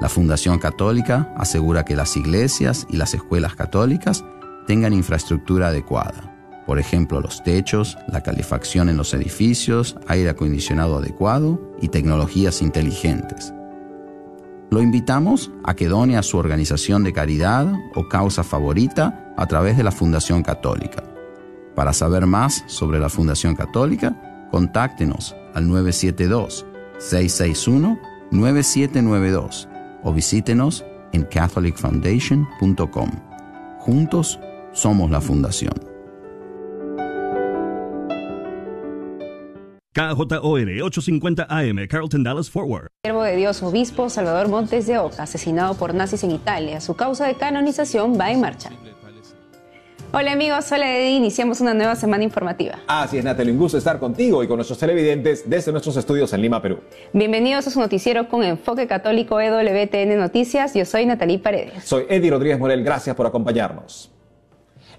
La Fundación Católica asegura que las iglesias y las escuelas católicas tengan infraestructura adecuada. Por ejemplo, los techos, la calefacción en los edificios, aire acondicionado adecuado y tecnologías inteligentes. Lo invitamos a que done a su organización de caridad o causa favorita a través de la Fundación Católica. Para saber más sobre la Fundación Católica, contáctenos al 972-661-9792 o visítenos en catholicfoundation.com. Juntos somos la Fundación. KJOR 850 AM, Carlton Dallas Forward. Siervo de Dios, obispo Salvador Montes de Oca, asesinado por nazis en Italia. Su causa de canonización va en marcha. Hola amigos, hola Eddie, iniciamos una nueva semana informativa. Así es, Natalie, un gusto estar contigo y con nuestros televidentes desde nuestros estudios en Lima, Perú. Bienvenidos a su noticiero con enfoque católico EWTN Noticias. Yo soy Natalie Paredes. Soy Eddie Rodríguez Morel, gracias por acompañarnos.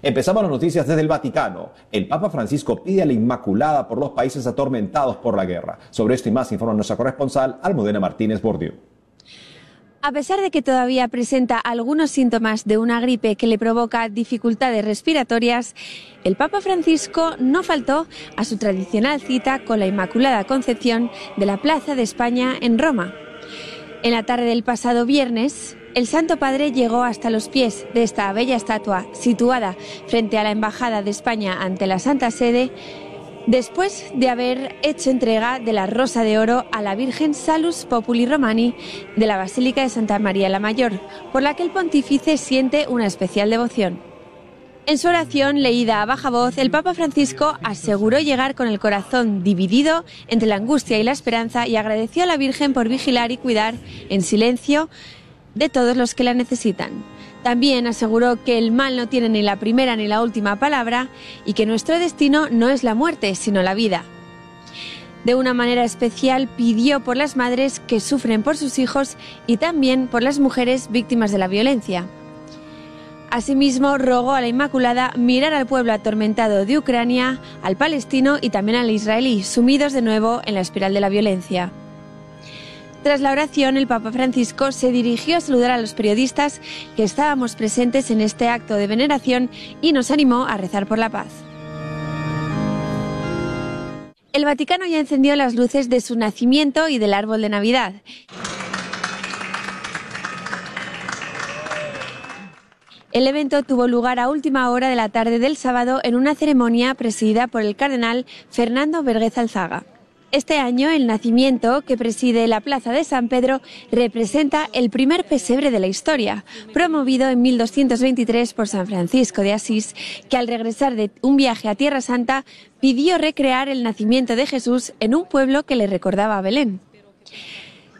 Empezamos las noticias desde el Vaticano. El Papa Francisco pide a la Inmaculada por los países atormentados por la guerra. Sobre esto y más informa nuestra corresponsal Almudena Martínez Bordiú. A pesar de que todavía presenta algunos síntomas de una gripe que le provoca dificultades respiratorias, el Papa Francisco no faltó a su tradicional cita con la Inmaculada Concepción de la Plaza de España en Roma. En la tarde del pasado viernes, el Santo Padre llegó hasta los pies de esta bella estatua situada frente a la Embajada de España ante la Santa Sede después de haber hecho entrega de la Rosa de Oro a la Virgen Salus Populi Romani de la Basílica de Santa María la Mayor, por la que el pontífice siente una especial devoción. En su oración leída a baja voz, el Papa Francisco aseguró llegar con el corazón dividido entre la angustia y la esperanza y agradeció a la Virgen por vigilar y cuidar en silencio de todos los que la necesitan. También aseguró que el mal no tiene ni la primera ni la última palabra y que nuestro destino no es la muerte, sino la vida. De una manera especial pidió por las madres que sufren por sus hijos y también por las mujeres víctimas de la violencia. Asimismo, rogó a la Inmaculada mirar al pueblo atormentado de Ucrania, al palestino y también al israelí, sumidos de nuevo en la espiral de la violencia. Tras la oración, el Papa Francisco se dirigió a saludar a los periodistas que estábamos presentes en este acto de veneración y nos animó a rezar por la paz. El Vaticano ya encendió las luces de su nacimiento y del árbol de Navidad. El evento tuvo lugar a última hora de la tarde del sábado en una ceremonia presidida por el cardenal Fernando Vergez Alzaga. Este año el nacimiento que preside la Plaza de San Pedro representa el primer pesebre de la historia, promovido en 1223 por San Francisco de Asís, que al regresar de un viaje a Tierra Santa pidió recrear el nacimiento de Jesús en un pueblo que le recordaba a Belén.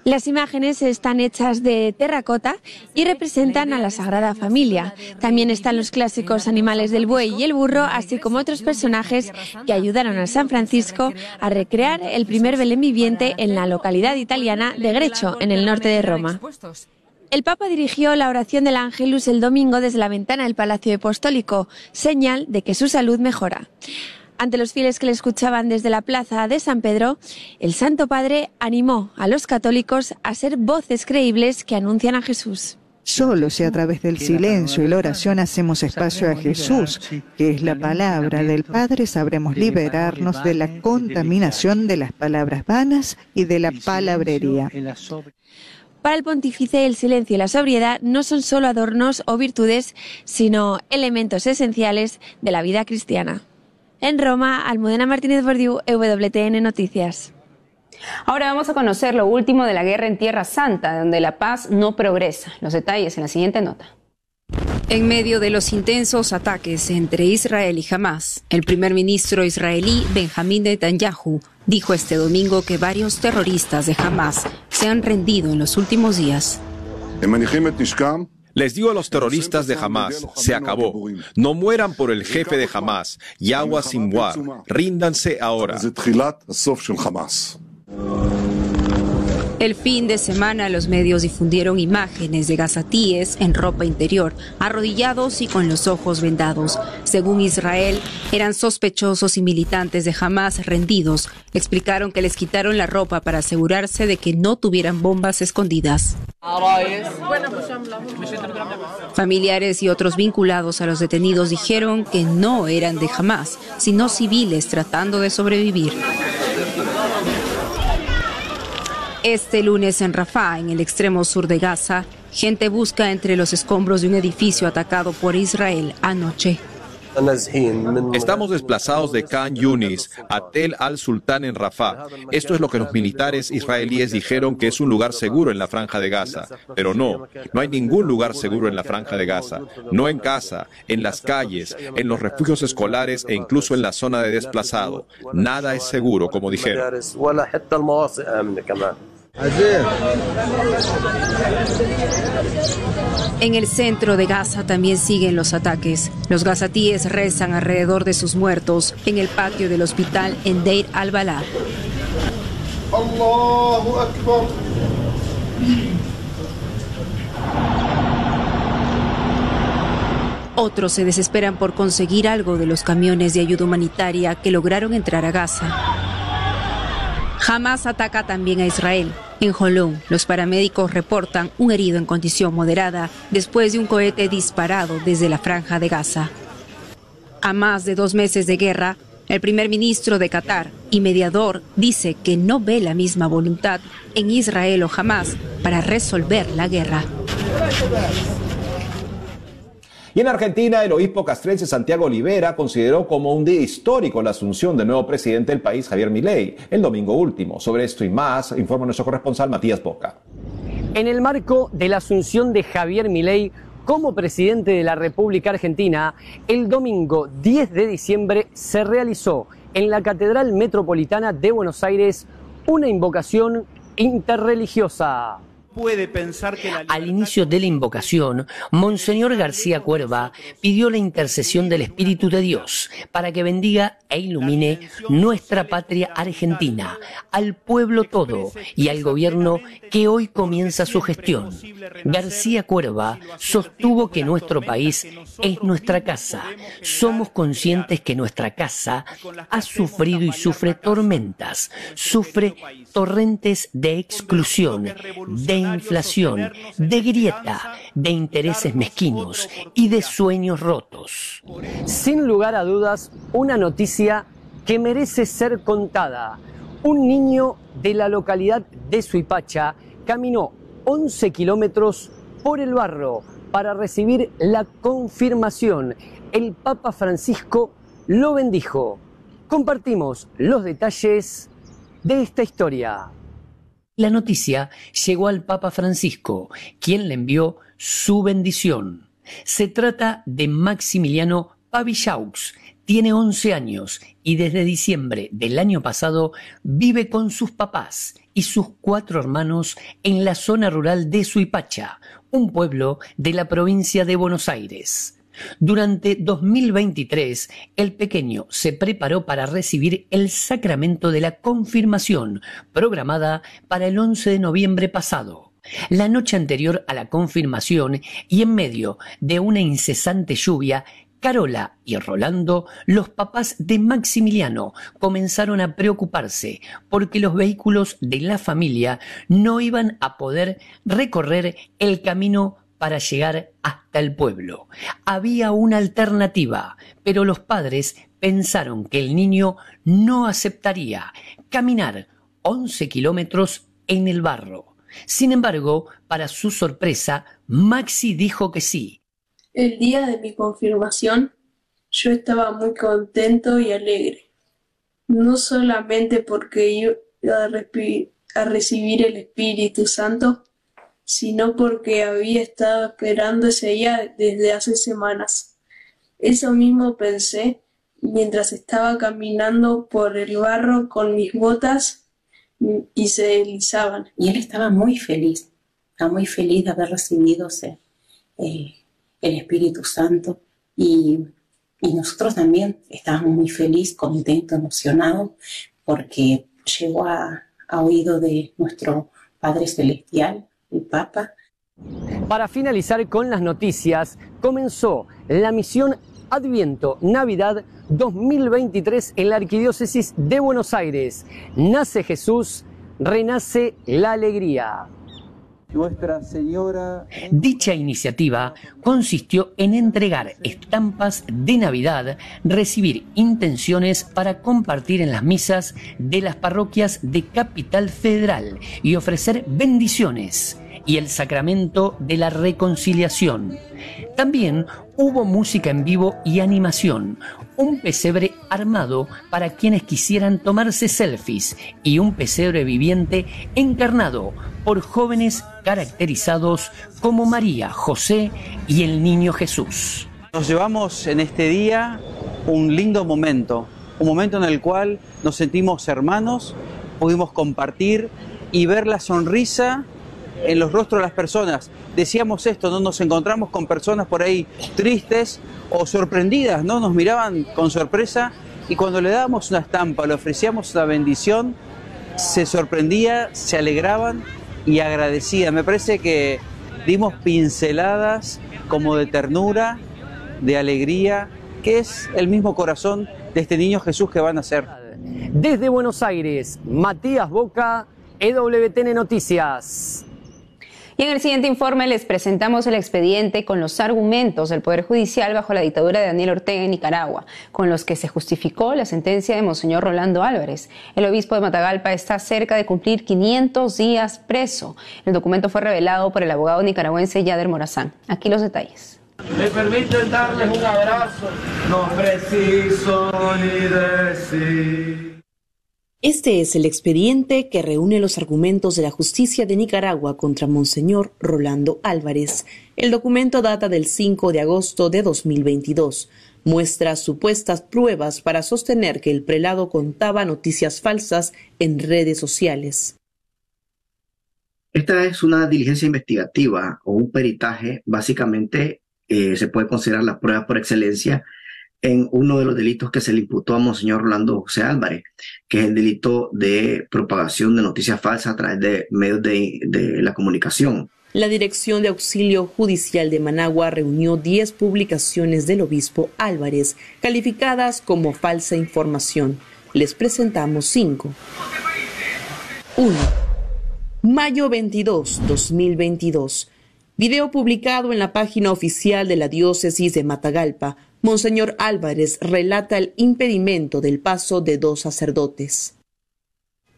Las imágenes están hechas de terracota y representan a la Sagrada Familia. También están los clásicos animales del buey y el burro, así como otros personajes que ayudaron a San Francisco a recrear el primer Belén viviente en la localidad italiana de Grecho, en el norte de Roma. El Papa dirigió la oración del Ángelus el domingo desde la ventana del Palacio Apostólico, señal de que su salud mejora. Ante los fieles que le escuchaban desde la plaza de San Pedro, el Santo Padre animó a los católicos a ser voces creíbles que anuncian a Jesús. Solo si a través del silencio y la oración hacemos espacio a Jesús, que es la palabra del Padre, sabremos liberarnos de la contaminación de las palabras vanas y de la palabrería. Para el pontífice, el silencio y la sobriedad no son solo adornos o virtudes, sino elementos esenciales de la vida cristiana. En Roma, Almudena Martínez Bordiú, EWTN Noticias. Ahora vamos a conocer lo último de la guerra en Tierra Santa, donde la paz no progresa. Los detalles en la siguiente nota. En medio de los intensos ataques entre Israel y Hamas, el primer ministro israelí Benjamín Netanyahu dijo este domingo que varios terroristas de Hamas se han rendido en los últimos días. Les digo a los terroristas de Hamas, se acabó. No mueran por el jefe de Hamas, Yahweh Sinwar. Ríndanse ahora. El fin de semana los medios difundieron imágenes de gazatíes en ropa interior, arrodillados y con los ojos vendados. Según Israel, eran sospechosos y militantes de Hamas rendidos. Explicaron que les quitaron la ropa para asegurarse de que no tuvieran bombas escondidas. Familiares y otros vinculados a los detenidos dijeron que no eran de Hamas, sino civiles tratando de sobrevivir. Este lunes en Rafah, en el extremo sur de Gaza, gente busca entre los escombros de un edificio atacado por Israel anoche. Estamos desplazados de Khan Yunis a Tel al-Sultán en Rafah. Esto es lo que los militares israelíes dijeron que es un lugar seguro en la franja de Gaza. Pero no, no hay ningún lugar seguro en la franja de Gaza. No en casa, en las calles, en los refugios escolares e incluso en la zona de desplazado. Nada es seguro, como dijeron. En el centro de Gaza también siguen los ataques. Los gazatíes rezan alrededor de sus muertos en el patio del hospital en Deir al-Balá. Otros se desesperan por conseguir algo de los camiones de ayuda humanitaria que lograron entrar a Gaza. Hamas ataca también a Israel. En Holón, los paramédicos reportan un herido en condición moderada después de un cohete disparado desde la franja de Gaza. A más de dos meses de guerra, el primer ministro de Qatar y mediador dice que no ve la misma voluntad en Israel o Hamas para resolver la guerra. Y en Argentina, el obispo castrense Santiago Olivera consideró como un día histórico la asunción del nuevo presidente del país, Javier Milei, el domingo último. Sobre esto y más, informa nuestro corresponsal Matías Boca. En el marco de la asunción de Javier Milei como presidente de la República Argentina, el domingo 10 de diciembre se realizó en la Catedral Metropolitana de Buenos Aires una invocación interreligiosa puede pensar que Al inicio de la invocación, Monseñor García Cuerva pidió la intercesión del Espíritu de Dios para que bendiga e ilumine nuestra patria argentina, al pueblo todo y al gobierno que hoy comienza su gestión. García Cuerva sostuvo que nuestro país es nuestra casa. Somos conscientes que nuestra casa ha sufrido y sufre tormentas, sufre torrentes de exclusión, de inflación, de grieta, de intereses mezquinos y de sueños rotos. Sin lugar a dudas, una noticia que merece ser contada. Un niño de la localidad de Suipacha caminó 11 kilómetros por el barro para recibir la confirmación. El Papa Francisco lo bendijo. Compartimos los detalles de esta historia. La noticia llegó al Papa Francisco, quien le envió su bendición. Se trata de Maximiliano Pavillaux. Tiene 11 años y desde diciembre del año pasado vive con sus papás y sus cuatro hermanos en la zona rural de Suipacha, un pueblo de la provincia de Buenos Aires. Durante 2023, el pequeño se preparó para recibir el sacramento de la confirmación, programada para el 11 de noviembre pasado. La noche anterior a la confirmación y en medio de una incesante lluvia, Carola y Rolando, los papás de Maximiliano, comenzaron a preocuparse porque los vehículos de la familia no iban a poder recorrer el camino para llegar hasta el pueblo. Había una alternativa, pero los padres pensaron que el niño no aceptaría caminar 11 kilómetros en el barro. Sin embargo, para su sorpresa, Maxi dijo que sí. El día de mi confirmación, yo estaba muy contento y alegre. No solamente porque iba a, recibir el Espíritu Santo, sino porque había estado esperando ese día desde hace semanas. Eso mismo pensé mientras estaba caminando por el barro con mis botas y se deslizaban. Y él estaba muy feliz, estaba muy feliz de haber recibido el Espíritu Santo y, nosotros también estábamos muy felices, contentos, emocionados, porque llegó a oído de nuestro Padre Celestial, Papa. Para finalizar con las noticias, comenzó la misión Adviento Navidad 2023 en la Arquidiócesis de Buenos Aires. Nace Jesús, renace la alegría. Nuestra Señora. Dicha iniciativa consistió en entregar estampas de Navidad, recibir intenciones para compartir en las misas de las parroquias de Capital Federal y ofrecer bendiciones y el sacramento de la reconciliación. También hubo música en vivo y animación, un pesebre armado para quienes quisieran tomarse selfies y un pesebre viviente encarnado por jóvenes caracterizados como María, José y el Niño Jesús. Nos llevamos en este día un lindo momento, un momento en el cual nos sentimos hermanos, pudimos compartir y ver la sonrisa en los rostros de las personas. Decíamos esto, no nos encontramos con personas por ahí tristes o sorprendidas, ¿no? Nos miraban con sorpresa y cuando le dábamos una estampa, le ofrecíamos una bendición, se sorprendía, se alegraban y agradecían. Me parece que dimos pinceladas como de ternura, de alegría, que es el mismo corazón de este niño Jesús que van a ser. Desde Buenos Aires, Matías Boca, EWTN Noticias. Y en el siguiente informe les presentamos el expediente con los argumentos del Poder Judicial bajo la dictadura de Daniel Ortega en Nicaragua, con los que se justificó la sentencia de Monseñor Rolando Álvarez. El obispo de Matagalpa está cerca de cumplir 500 días preso. El documento fue revelado por el abogado nicaragüense Yader Morazán. Aquí los detalles. Me permiten darles un abrazo, no preciso ni decir. Este es el expediente que reúne los argumentos de la justicia de Nicaragua contra Monseñor Rolando Álvarez. El documento data del 5 de agosto de 2022. Muestra supuestas pruebas para sostener que el prelado contaba noticias falsas en redes sociales. Esta es una diligencia investigativa o un peritaje. Básicamente eh, se puede considerar la prueba por excelencia en uno de los delitos que se le imputó a Monseñor Rolando José Álvarez, que es el delito de propagación de noticias falsas a través de medios de, de la comunicación. La Dirección de Auxilio Judicial de Managua reunió 10 publicaciones del obispo Álvarez, calificadas como falsa información. Les presentamos 5. 1. Mayo 22, 2022. Video publicado en la página oficial de la diócesis de Matagalpa Monseñor Álvarez relata el impedimento del paso de dos sacerdotes.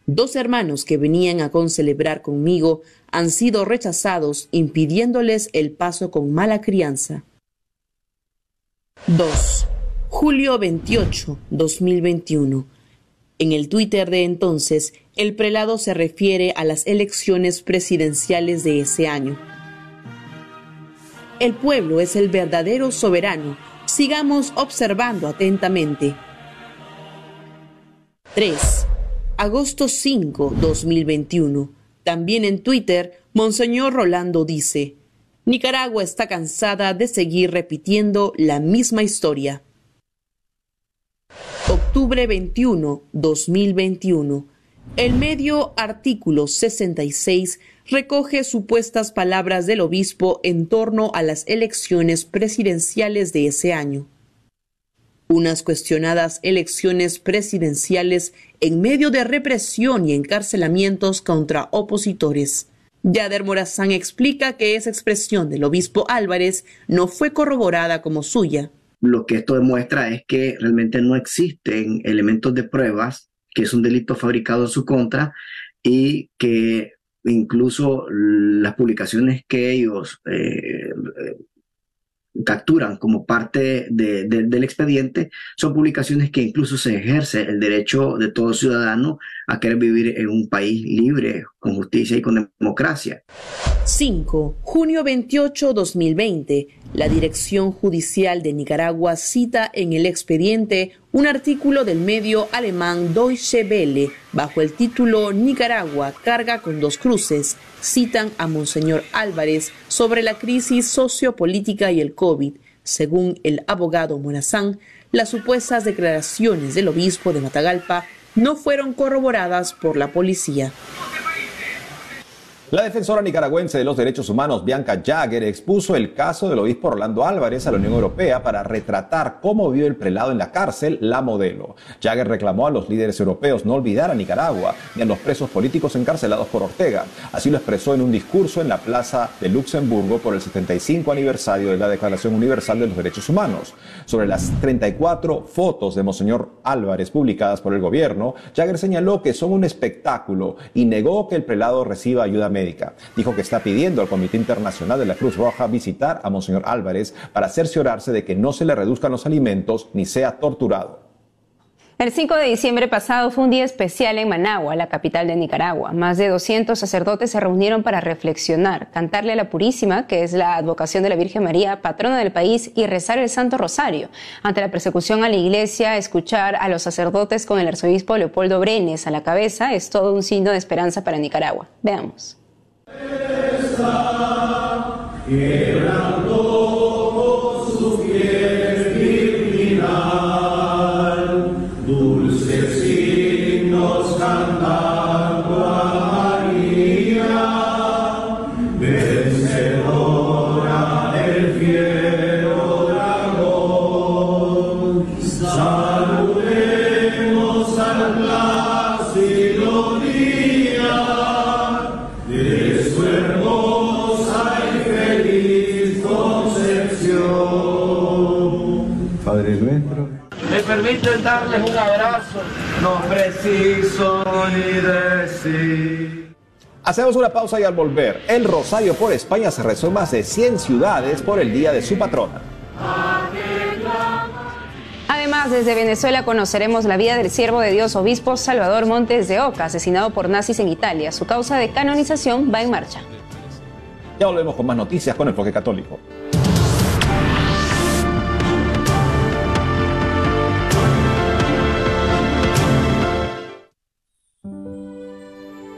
Dos hermanos que venían a concelebrar conmigo han sido rechazados impidiéndoles el paso con mala crianza. 2. Julio 28, 2021. En el Twitter de entonces, el prelado se refiere a las elecciones presidenciales de ese año. El pueblo es el verdadero soberano Sigamos observando atentamente. 3. Agosto 5, 2021. También en Twitter, Monseñor Rolando dice, Nicaragua está cansada de seguir repitiendo la misma historia. Octubre 21, 2021. El medio artículo 66 recoge supuestas palabras del obispo en torno a las elecciones presidenciales de ese año. Unas cuestionadas elecciones presidenciales en medio de represión y encarcelamientos contra opositores. Yader Morazán explica que esa expresión del obispo Álvarez no fue corroborada como suya. Lo que esto demuestra es que realmente no existen elementos de pruebas, que es un delito fabricado en su contra y que incluso las publicaciones que ellos eh, capturan como parte del expediente son publicaciones que incluso se ejerce el derecho de todo ciudadano a querer vivir en un país libre, con justicia y con democracia. 5. Junio 28, 2020. La Dirección Judicial de Nicaragua cita en el expediente un artículo del medio alemán Deutsche Welle bajo el título Nicaragua carga con dos cruces. Citan a Monseñor Álvarez sobre la crisis sociopolítica y el COVID. Según el abogado Morazán, las supuestas declaraciones del obispo de Matagalpa no fueron corroboradas por la policía. La defensora nicaragüense de los derechos humanos, Bianca Jagger, expuso el caso del obispo Orlando Álvarez a la Unión Europea para retratar cómo vivió el prelado en la cárcel, la modelo. Jagger reclamó a los líderes europeos no olvidar a Nicaragua ni a los presos políticos encarcelados por Ortega. Así lo expresó en un discurso en la Plaza de Luxemburgo por el 75 aniversario de la Declaración Universal de los Derechos Humanos. Sobre las 34 fotos de Monseñor Álvarez publicadas por el gobierno, Jagger señaló que son un espectáculo y negó que el prelado reciba ayuda médica. Dijo que está pidiendo al Comité Internacional de la Cruz Roja visitar a Monseñor Álvarez para cerciorarse de que no se le reduzcan los alimentos ni sea torturado. El 5 de diciembre pasado fue un día especial en Managua, la capital de Nicaragua. Más de 200 sacerdotes se reunieron para reflexionar, cantarle a la Purísima, que es la advocación de la Virgen María, patrona del país, y rezar el Santo Rosario. Ante la persecución a la iglesia, escuchar a los sacerdotes con el arzobispo Leopoldo Brenes a la cabeza es todo un signo de esperanza para Nicaragua. Veamos. Quebrantó Darles un abrazo, no preciso ni decir. Hacemos una pausa y al volver, el Rosario por España se rezó en más de 100 ciudades por el día de su patrona. Además, desde Venezuela conoceremos la vida del siervo de Dios, obispo Salvador Montes de Oca, asesinado por nazis en Italia. Su causa de canonización va en marcha. Ya volvemos con más noticias con el enfoque católico.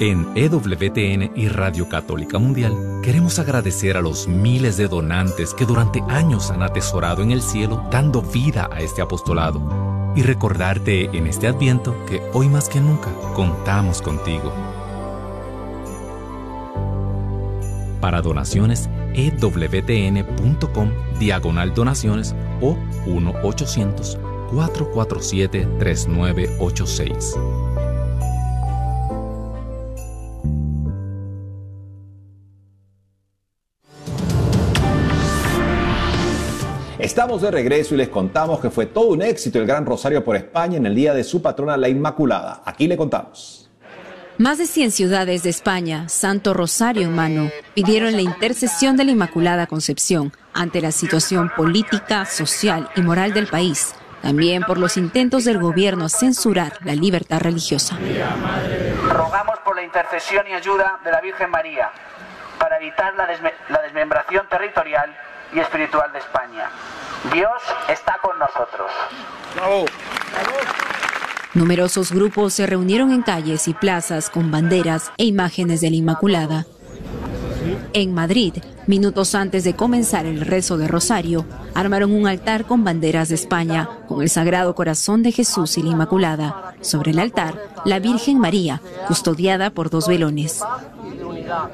En EWTN y Radio Católica Mundial queremos agradecer a los miles de donantes que durante años han atesorado en el cielo dando vida a este apostolado y recordarte en este adviento que hoy más que nunca contamos contigo. Para donaciones, ewtn.com diagonal donaciones o 1-800-447-3986. Estamos de regreso y les contamos que fue todo un éxito el Gran Rosario por España en el día de su patrona, la Inmaculada. Aquí le contamos. Más de 100 ciudades de España, Santo Rosario en mano, pidieron la intercesión de la Inmaculada Concepción ante la situación política, social y moral del país, también por los intentos del gobierno a censurar la libertad religiosa. Rogamos por la intercesión y ayuda de la Virgen María para evitar la, desme- la desmembración territorial y espiritual de España. Dios está con nosotros. Numerosos grupos se reunieron en calles y plazas con banderas e imágenes de la Inmaculada. En Madrid, minutos antes de comenzar el rezo de Rosario, armaron un altar con banderas de España, con el Sagrado Corazón de Jesús y la Inmaculada. Sobre el altar, la Virgen María, custodiada por dos velones.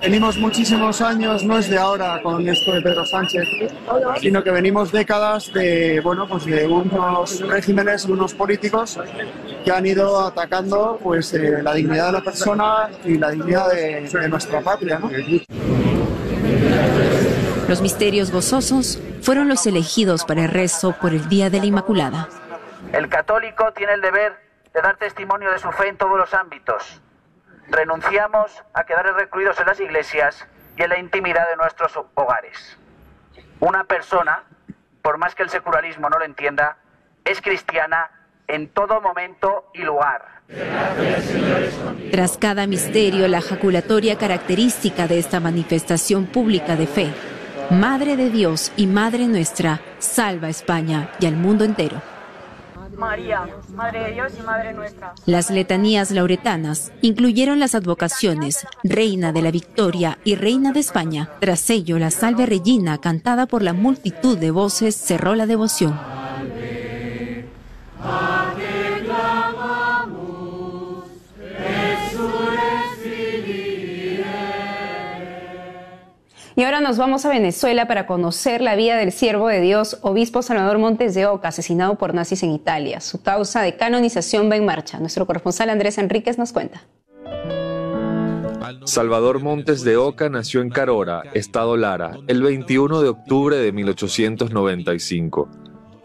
Venimos muchísimos años, no es de ahora con esto de Pedro Sánchez, sino que venimos décadas de, bueno, pues de unos regímenes, unos políticos que han ido atacando pues, eh, la dignidad de la persona y la dignidad de, de nuestra patria. ¿no? Los misterios gozosos fueron los elegidos para el rezo por el Día de la Inmaculada. El católico tiene el deber de dar testimonio de su fe en todos los ámbitos. Renunciamos a quedar recluidos en las iglesias y en la intimidad de nuestros hogares. Una persona, por más que el secularismo no lo entienda, es cristiana en todo momento y lugar. Tras cada misterio, la jaculatoria característica de esta manifestación pública de fe. Madre de Dios y Madre nuestra, salva a España y al mundo entero. María, Madre de Dios y Madre nuestra. Las letanías lauretanas incluyeron las advocaciones Reina de la Victoria y Reina de España. Tras ello, la Salve Regina, cantada por la multitud de voces, cerró la devoción. Y ahora nos vamos a Venezuela para conocer la vida del siervo de Dios, obispo Salvador Montes de Oca, asesinado por nazis en Italia. Su causa de canonización va en marcha. Nuestro corresponsal Andrés Enríquez nos cuenta. Salvador Montes de Oca nació en Carora, Estado Lara, el 21 de octubre de 1895.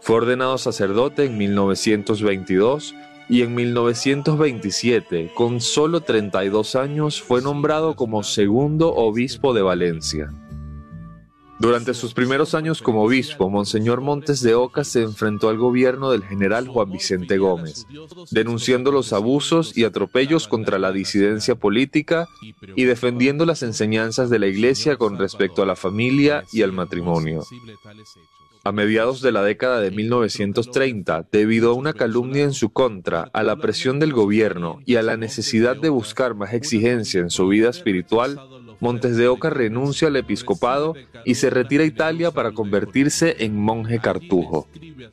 Fue ordenado sacerdote en 1922 y en 1927, con solo 32 años, fue nombrado como segundo obispo de Valencia. Durante sus primeros años como obispo, Monseñor Montes de Oca se enfrentó al gobierno del general Juan Vicente Gómez, denunciando los abusos y atropellos contra la disidencia política y defendiendo las enseñanzas de la Iglesia con respecto a la familia y al matrimonio. A mediados de la década de 1930, debido a una calumnia en su contra, a la presión del gobierno y a la necesidad de buscar más exigencia en su vida espiritual, Montes de Oca renuncia al episcopado y se retira a Italia para convertirse en monje cartujo.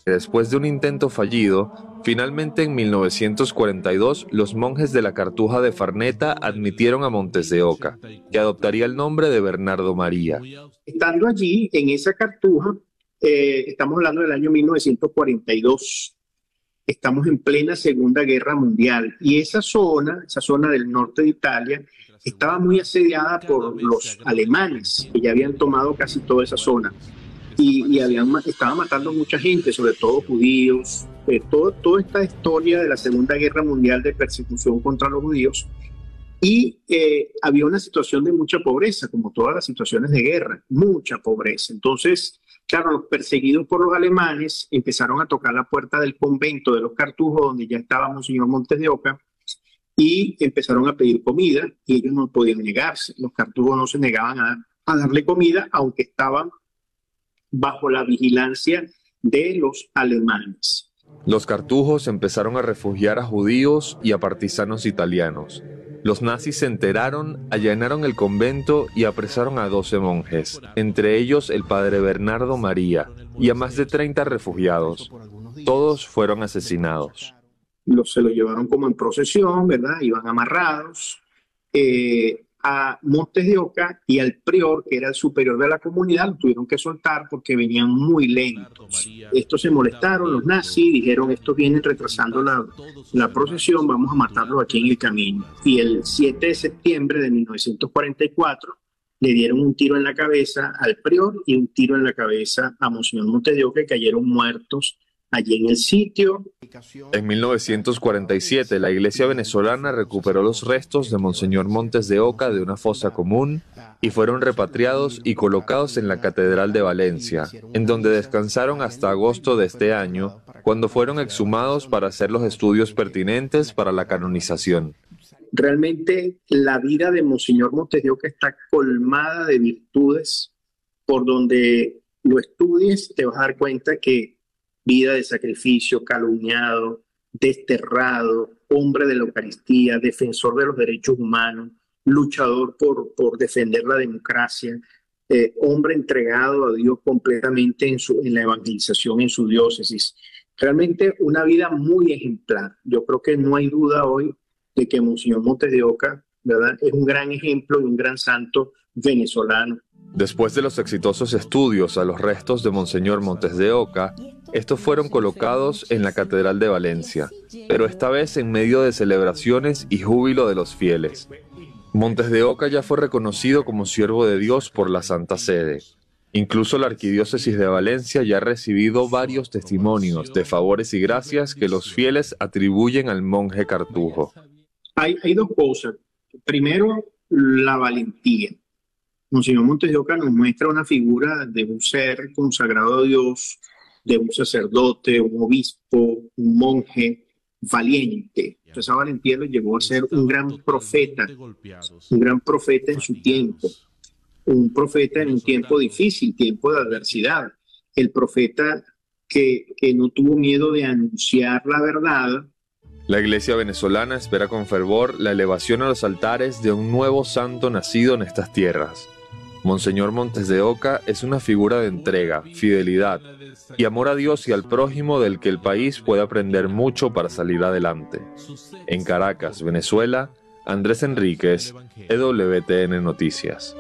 Después de un intento fallido, finalmente en 1942 los monjes de la Cartuja de Farneta admitieron a Montes de Oca, que adoptaría el nombre de Bernardo María. Estando allí, en esa cartuja, eh, estamos hablando del año 1942, estamos en plena Segunda Guerra Mundial y esa zona, esa zona del norte de Italia, estaba muy asediada por los alemanes, que ya habían tomado casi toda esa zona. Y, habían, estaban matando mucha gente, sobre todo judíos. Eh, todo, toda esta historia de la Segunda Guerra Mundial de persecución contra los judíos. Y eh, había una situación de mucha pobreza, como todas las situaciones de guerra, mucha pobreza. Entonces, claro, los perseguidos por los alemanes empezaron a tocar la puerta del convento de los Cartujos, donde ya estaba señor Montes de Oca, y empezaron a pedir comida y ellos no podían negarse. Los cartujos no se negaban a, darle comida, aunque estaban bajo la vigilancia de los alemanes. Los cartujos empezaron a refugiar a judíos y a partisanos italianos. Los nazis se enteraron, allanaron el convento y apresaron a 12 monjes, entre ellos el padre Bernardo María, y a más de 30 refugiados. Todos fueron asesinados los, se lo llevaron como en procesión, ¿verdad? Iban amarrados eh, a Montes de Oca y al prior, que era el superior de la comunidad, lo tuvieron que soltar porque venían muy lentos. Estos se molestaron, los nazis, dijeron, estos vienen retrasando la, la procesión, vamos a matarlos aquí en el camino. Y el 7 de septiembre de 1944 le dieron un tiro en la cabeza al prior y un tiro en la cabeza a Monseñor Montes de Oca y cayeron muertos allí en el sitio. En 1947, la iglesia venezolana recuperó los restos de Monseñor Montes de Oca de una fosa común y fueron repatriados y colocados en la Catedral de Valencia, en donde descansaron hasta agosto de este año, cuando fueron exhumados para hacer los estudios pertinentes para la canonización. Realmente la vida de Monseñor Montes de Oca está colmada de virtudes, por donde lo estudies te vas a dar cuenta que vida de sacrificio, calumniado, desterrado, hombre de la Eucaristía, defensor de los derechos humanos, luchador por, por defender la democracia, eh, hombre entregado a Dios completamente en, su, en la evangelización en su diócesis. Realmente una vida muy ejemplar. Yo creo que no hay duda hoy de que Monseñor Montes de Oca ¿verdad? es un gran ejemplo y un gran santo venezolano. Después de los exitosos estudios a los restos de Monseñor Montes de Oca, estos fueron colocados en la Catedral de Valencia, pero esta vez en medio de celebraciones y júbilo de los fieles. Montes de Oca ya fue reconocido como siervo de Dios por la Santa Sede. Incluso la Arquidiócesis de Valencia ya ha recibido varios testimonios de favores y gracias que los fieles atribuyen al monje cartujo. Hay, hay dos cosas. Primero, la valentía. Monseñor Montes de Oca nos muestra una figura de un ser consagrado a Dios, de un sacerdote, un obispo, un monje valiente. Esa valentía lo llevó a ser un gran profeta, un gran profeta en su tiempo. un profeta en un tiempo difícil, tiempo de adversidad. El profeta que, que no tuvo miedo de anunciar la verdad, la iglesia venezolana espera con fervor la elevación a los altares de un nuevo santo nacido en estas tierras. Monseñor Montes de Oca es una figura de entrega, fidelidad y amor a Dios y al prójimo del que el país puede aprender mucho para salir adelante. En Caracas, Venezuela, Andrés Enríquez, EWTN Noticias.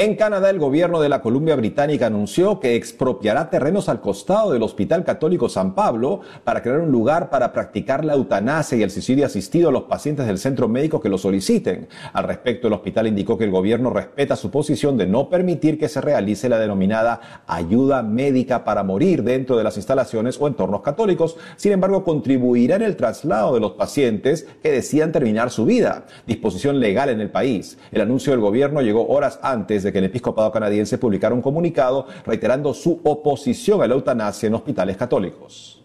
En Canadá, el gobierno de la Columbia Británica anunció que expropiará terrenos al costado del Hospital Católico San Pablo para crear un lugar para practicar la eutanasia y el suicidio asistido a los pacientes del centro médico que lo soliciten. Al respecto, el hospital indicó que el gobierno respeta su posición de no permitir que se realice la denominada ayuda médica para morir dentro de las instalaciones o entornos católicos. Sin embargo, contribuirá en el traslado de los pacientes que decidan terminar su vida. Disposición legal en el país. El anuncio del gobierno llegó horas antes de que el episcopado canadiense publicara un comunicado reiterando su oposición a la eutanasia en hospitales católicos.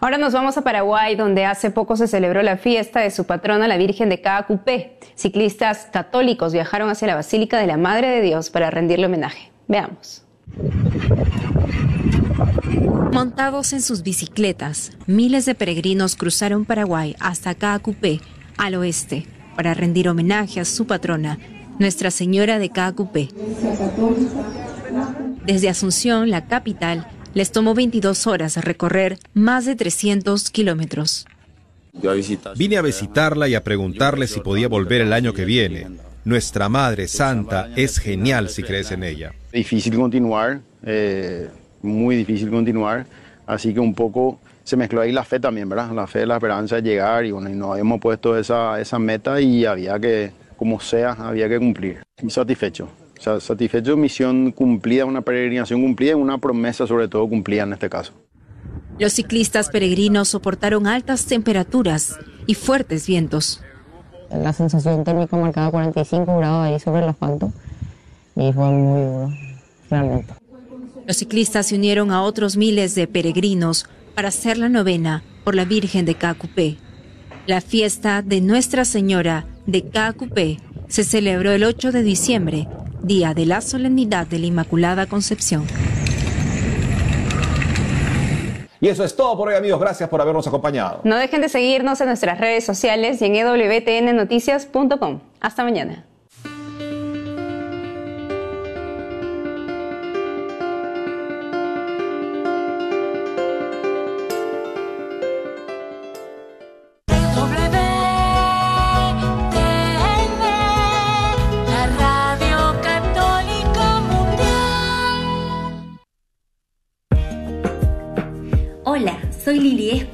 Ahora nos vamos a Paraguay, donde hace poco se celebró la fiesta de su patrona, la Virgen de Caacupé. Ciclistas católicos viajaron hacia la Basílica de la Madre de Dios para rendirle homenaje. Veamos. Montados en sus bicicletas, miles de peregrinos cruzaron Paraguay hasta Caacupé, al oeste, para rendir homenaje a su patrona, nuestra Señora de Caacupé. Desde Asunción, la capital, les tomó 22 horas recorrer más de 300 kilómetros. Vine a visitarla y a preguntarle si podía volver el año que viene. Nuestra Madre Santa es genial si crees en ella. Difícil continuar, eh, muy difícil continuar, así que un poco se mezcló ahí la fe también, ¿verdad? La fe, la esperanza de llegar y bueno, y nos habíamos puesto esa, esa meta y había que, como sea, había que cumplir. satisfecho. O sea, satisfecho, misión cumplida, una peregrinación cumplida y una promesa sobre todo cumplida en este caso. Los ciclistas peregrinos soportaron altas temperaturas y fuertes vientos. La sensación térmica marcaba 45 grados ahí sobre el asfalto y fue muy duro, realmente. Los ciclistas se unieron a otros miles de peregrinos para hacer la novena por la Virgen de Cacupé. La fiesta de Nuestra Señora de Caacupé se celebró el 8 de diciembre, día de la solemnidad de la Inmaculada Concepción. Y eso es todo por hoy amigos, gracias por habernos acompañado. No dejen de seguirnos en nuestras redes sociales y en ewtnnoticias.com. Hasta mañana.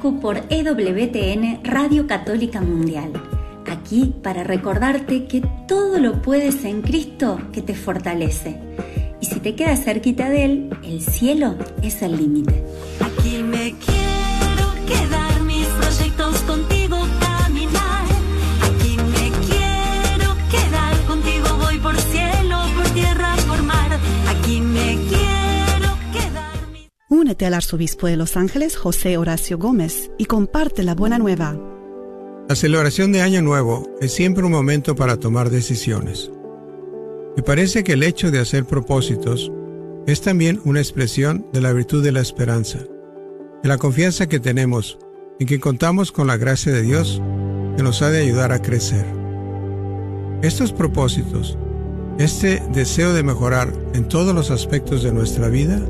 Por EWTN Radio Católica Mundial. Aquí para recordarte que todo lo puedes en Cristo que te fortalece. Y si te quedas cerquita de Él, el cielo es el límite. Aquí me quiero quedar, mis proyectos contigo Únete al arzobispo de Los Ángeles, José Horacio Gómez, y comparte la buena nueva. La celebración de Año Nuevo es siempre un momento para tomar decisiones. Me parece que el hecho de hacer propósitos es también una expresión de la virtud de la esperanza, de la confianza que tenemos en que contamos con la gracia de Dios que nos ha de ayudar a crecer. Estos propósitos, este deseo de mejorar en todos los aspectos de nuestra vida,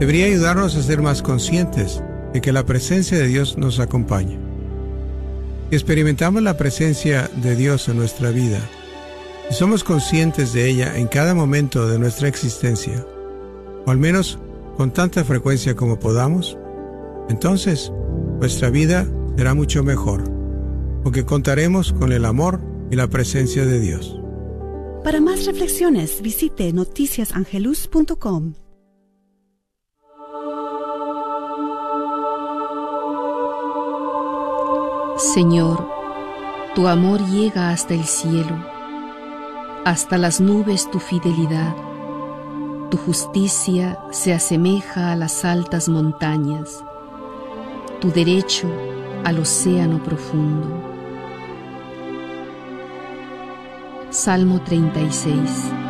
debería ayudarnos a ser más conscientes de que la presencia de Dios nos acompaña. Si experimentamos la presencia de Dios en nuestra vida y somos conscientes de ella en cada momento de nuestra existencia, o al menos con tanta frecuencia como podamos, entonces nuestra vida será mucho mejor, porque contaremos con el amor y la presencia de Dios. Para más reflexiones, visite noticiasangelus.com. Señor, tu amor llega hasta el cielo, hasta las nubes tu fidelidad, tu justicia se asemeja a las altas montañas, tu derecho al océano profundo. Salmo 36.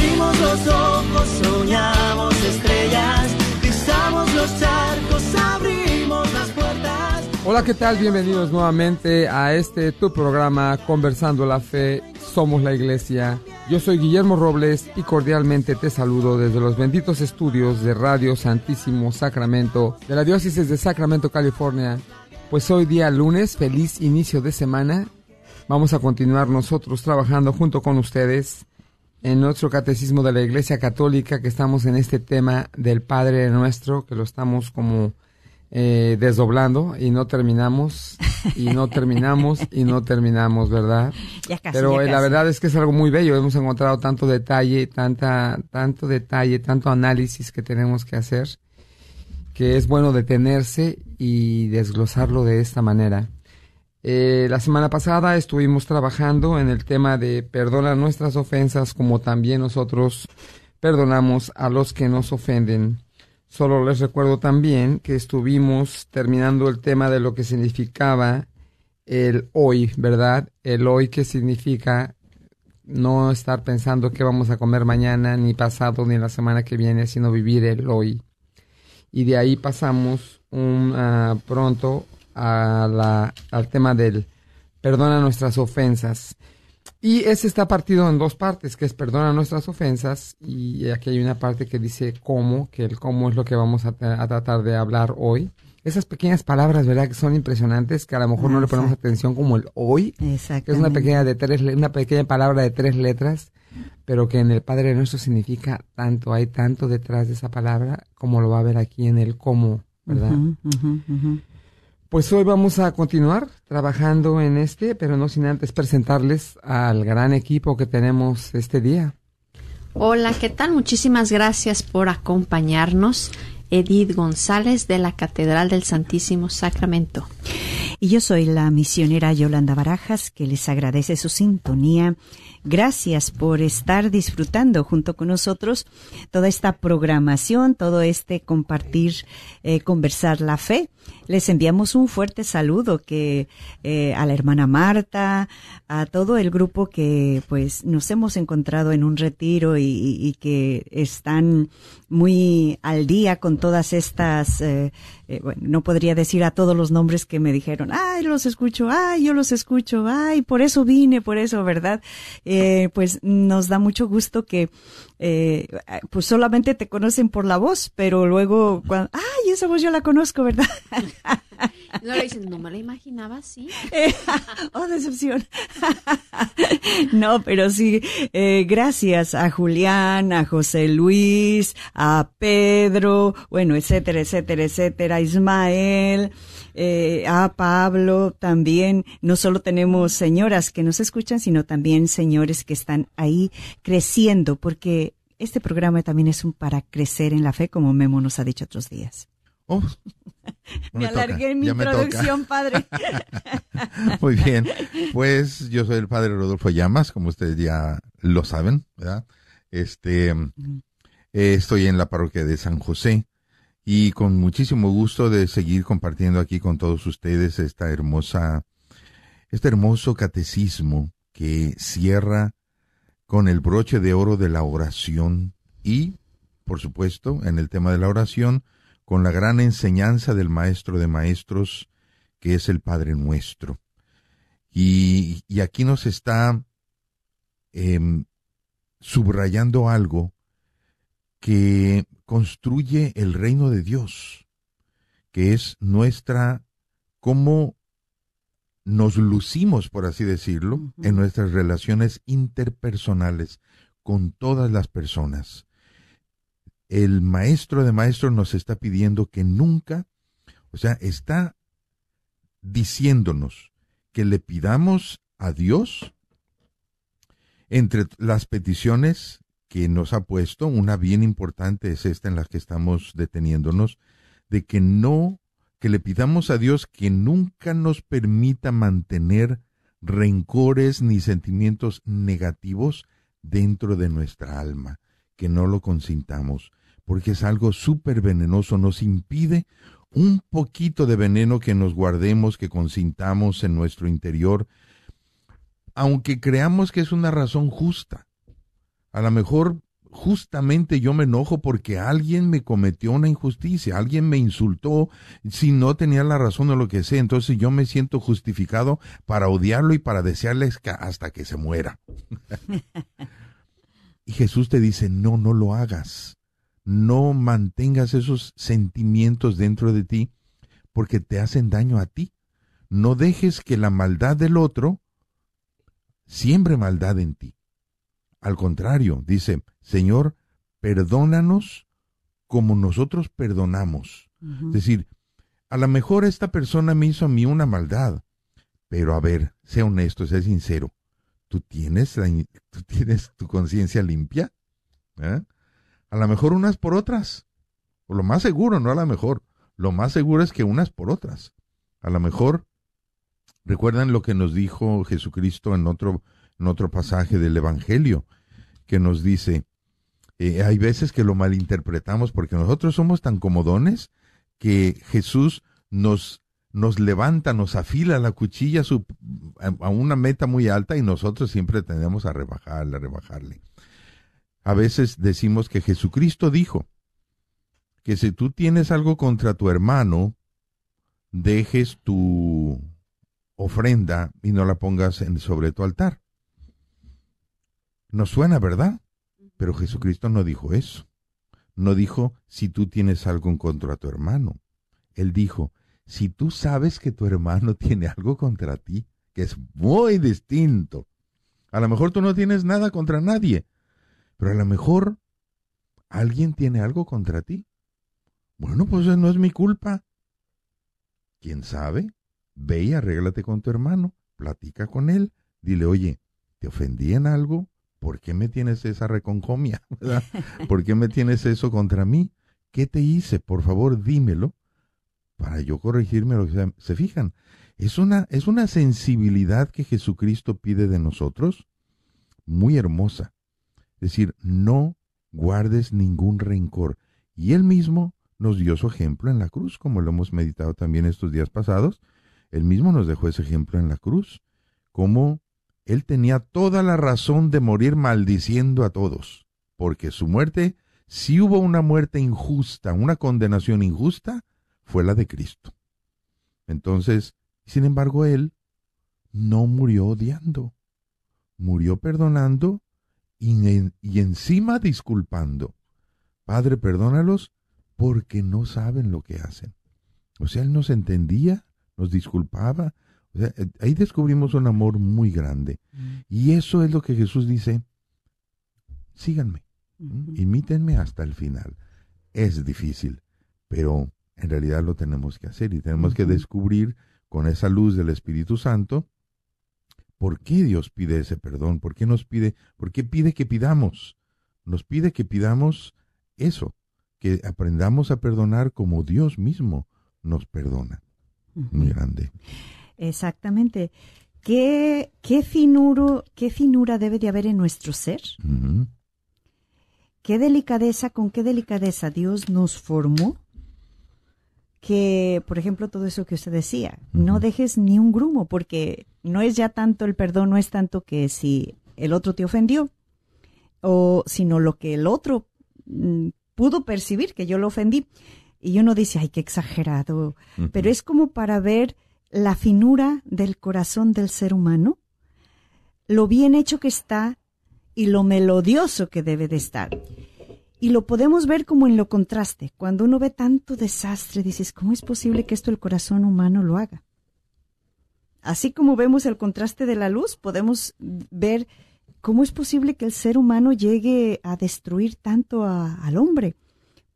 Abrimos los ojos, soñamos estrellas, pisamos los charcos, abrimos las puertas. Hola, ¿qué tal? Bienvenidos nuevamente a este tu programa Conversando la Fe, Somos la Iglesia. Yo soy Guillermo Robles y cordialmente te saludo desde los benditos estudios de Radio Santísimo Sacramento de la Diócesis de Sacramento, California. Pues hoy día lunes, feliz inicio de semana. Vamos a continuar nosotros trabajando junto con ustedes en nuestro catecismo de la Iglesia Católica que estamos en este tema del Padre Nuestro, que lo estamos como eh, desdoblando y no terminamos y no terminamos y no terminamos, ¿verdad? Ya casi, Pero ya eh, la verdad es que es algo muy bello. Hemos encontrado tanto detalle, tanta, tanto detalle, tanto análisis que tenemos que hacer, que es bueno detenerse y desglosarlo de esta manera. Eh, la semana pasada estuvimos trabajando en el tema de perdona nuestras ofensas como también nosotros perdonamos a los que nos ofenden. Solo les recuerdo también que estuvimos terminando el tema de lo que significaba el hoy, ¿verdad? El hoy que significa no estar pensando qué vamos a comer mañana, ni pasado, ni la semana que viene, sino vivir el hoy. Y de ahí pasamos un, ah, pronto a la, al tema del perdona nuestras ofensas. Y ese está partido en dos partes, que es perdona nuestras ofensas, y aquí hay una parte que dice cómo, que el cómo es lo que vamos a, tra- a tratar de hablar hoy. Esas pequeñas palabras, ¿verdad? Que son impresionantes, que a lo mejor no le ponemos atención como el hoy, que es una pequeña, de tres, una pequeña palabra de tres letras, pero que en el Padre Nuestro significa tanto, hay tanto detrás de esa palabra, como lo va a ver aquí en el cómo, ¿verdad? Ujú, ujú. Pues hoy vamos a continuar trabajando en este, pero no sin antes presentarles al gran equipo que tenemos este día. Hola, ¿qué tal? Muchísimas gracias por acompañarnos. Edith González de la Catedral del Santísimo Sacramento. Y yo soy la misionera Yolanda Barajas, que les agradece su sintonía. Gracias por estar disfrutando junto con nosotros toda esta programación, todo este compartir, eh, conversar la fe. Les enviamos un fuerte saludo que eh, a la hermana Marta, a todo el grupo que pues nos hemos encontrado en un retiro y, que están muy al día con todas estas, eh, eh, bueno, no podría decir a todos los nombres que me dijeron, ay, los escucho, ay, yo los escucho, ay, por eso vine, por eso, ¿verdad? Eh, pues nos da mucho gusto que, eh, pues solamente te conocen por la voz, pero luego, cuando, ay, esa voz yo la conozco, ¿verdad? No le dicen, no me la imaginaba así. oh, decepción. no, pero sí, eh, gracias a Julián, a José Luis, a Pedro, bueno, etcétera, etcétera, etcétera, Ismael, eh, a Pablo también. No solo tenemos señoras que nos escuchan, sino también señores que están ahí creciendo, porque este programa también es un para crecer en la fe, como Memo nos ha dicho otros días. Oh, me, me toca, alargué en mi introducción, padre. Muy bien, pues yo soy el padre Rodolfo Llamas, como ustedes ya lo saben, ¿verdad? Este, eh, estoy en la parroquia de San José y con muchísimo gusto de seguir compartiendo aquí con todos ustedes esta hermosa, este hermoso catecismo que cierra con el broche de oro de la oración y, por supuesto, en el tema de la oración, con la gran enseñanza del Maestro de Maestros, que es el Padre Nuestro. Y, y aquí nos está em, subrayando algo que construye el reino de Dios, que es nuestra, cómo nos lucimos, por así decirlo, en nuestras relaciones interpersonales con todas las personas. El maestro de maestros nos está pidiendo que nunca, o sea, está diciéndonos que le pidamos a Dios entre las peticiones que nos ha puesto, una bien importante es esta en la que estamos deteniéndonos, de que no, que le pidamos a Dios que nunca nos permita mantener rencores ni sentimientos negativos dentro de nuestra alma, que no lo consintamos, porque es algo súper venenoso, nos impide un poquito de veneno que nos guardemos, que consintamos en nuestro interior, aunque creamos que es una razón justa. A lo mejor justamente yo me enojo porque alguien me cometió una injusticia, alguien me insultó si no tenía la razón o lo que sea, entonces yo me siento justificado para odiarlo y para desearle hasta que se muera. y Jesús te dice, no, no lo hagas, no mantengas esos sentimientos dentro de ti porque te hacen daño a ti. No dejes que la maldad del otro siembre maldad en ti. Al contrario, dice, Señor, perdónanos como nosotros perdonamos. Es decir, a lo mejor esta persona me hizo a mí una maldad, pero a ver, sea honesto, sea sincero. ¿Tú tienes, ¿tú tienes tu conciencia limpia? ¿Eh? A lo mejor unas por otras. O lo más seguro, no a lo mejor. Lo más seguro es que unas por otras. A lo mejor, recuerdan lo que nos dijo Jesucristo en otro, en otro pasaje del Evangelio, que nos dice, eh, hay veces que lo malinterpretamos porque nosotros somos tan comodones que Jesús nos, nos levanta, nos afila la cuchilla a una meta muy alta y nosotros siempre tendemos a rebajarle, a rebajarle. A veces decimos que Jesucristo dijo que si tú tienes algo contra tu hermano, dejes tu ofrenda y no la pongas en, sobre tu altar. Nos suena, ¿verdad? Pero Jesucristo no dijo eso. No dijo si tú tienes algo en contra tu hermano. Él dijo, si tú sabes que tu hermano tiene algo contra ti, que es muy distinto. A lo mejor tú no tienes nada contra nadie, pero a lo mejor alguien tiene algo contra ti. Bueno, pues no es mi culpa. ¿Quién sabe? Ve y arréglate con tu hermano, platica con él, dile, oye, ¿te ofendí en algo? ¿Por qué me tienes esa reconcomia? ¿Por qué me tienes eso contra mí? ¿Qué te hice? Por favor, dímelo para yo corregirme lo que. ¿Se fijan? Es una, es una sensibilidad que Jesucristo pide de nosotros muy hermosa. Es decir, no guardes ningún rencor. Y él mismo nos dio su ejemplo en la cruz, como lo hemos meditado también estos días pasados. Él mismo nos dejó ese ejemplo en la cruz, como él tenía toda la razón de morir maldiciendo a todos, porque su muerte, si hubo una muerte injusta, una condenación injusta, fue la de Cristo. Entonces, sin embargo, él no murió odiando, murió perdonando y, encima disculpando. Padre, perdónalos porque no saben lo que hacen. O sea, Él nos entendía, nos disculpaba. O sea, eh, ahí descubrimos un amor muy grande. Y eso es lo que Jesús dice, síganme, imítenme hasta el final. Es difícil, pero en realidad lo tenemos que hacer y tenemos que descubrir con esa luz del Espíritu Santo ¿Por qué Dios pide ese perdón? ¿Por qué nos pide? ¿Por qué pide que pidamos? Nos pide que pidamos eso, que aprendamos a perdonar como Dios mismo nos perdona. Muy grande. Exactamente. ¿Qué, qué, finuro, ¿Qué finura debe de haber en nuestro ser? ¿Qué delicadeza, con qué delicadeza Dios nos formó que, por ejemplo, todo eso que usted decía, no dejes ni un grumo, porque no es ya tanto el perdón, no es tanto que si el otro te ofendió, o sino lo que el otro mm, pudo percibir que yo lo ofendí. Y uno dice, ay, qué exagerado, pero es como para ver la finura del corazón del ser humano, lo bien hecho que está y lo melodioso que debe de estar. Y lo podemos ver como en lo contraste. Cuando uno ve tanto desastre, dices, ¿cómo es posible que esto el corazón humano lo haga? Así como vemos el contraste de la luz, podemos ver cómo es posible que el ser humano llegue a destruir tanto al hombre.